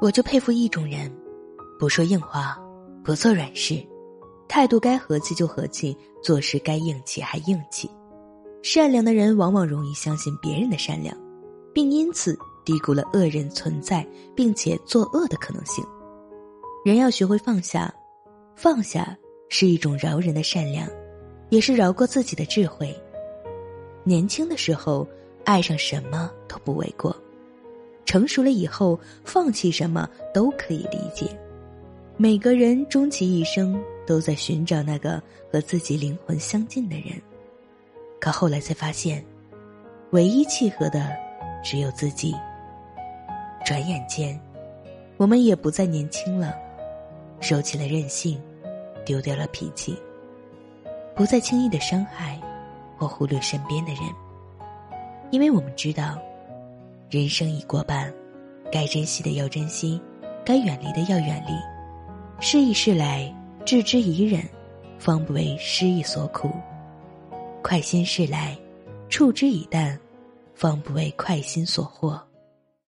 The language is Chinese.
我就佩服一种人，不说硬话，不做软事，态度该和气就和气，做事该硬气还硬气。善良的人往往容易相信别人的善良，并因此低估了恶人存在并且作恶的可能性。人要学会放下，放下是一种饶人的善良，也是饶过自己的智慧。年轻的时候，爱上什么都不为过。成熟了以后，放弃什么都可以理解。每个人终其一生都在寻找那个和自己灵魂相近的人，可后来才发现，唯一契合的只有自己。转眼间，我们也不再年轻了，收起了任性，丢掉了脾气，不再轻易的伤害或忽略身边的人，因为我们知道。人生已过半，该珍惜的要珍惜，该远离的要远离。失意事来，置之以忍，方不为失意所苦；快心事来，处之以淡，方不为快心所惑。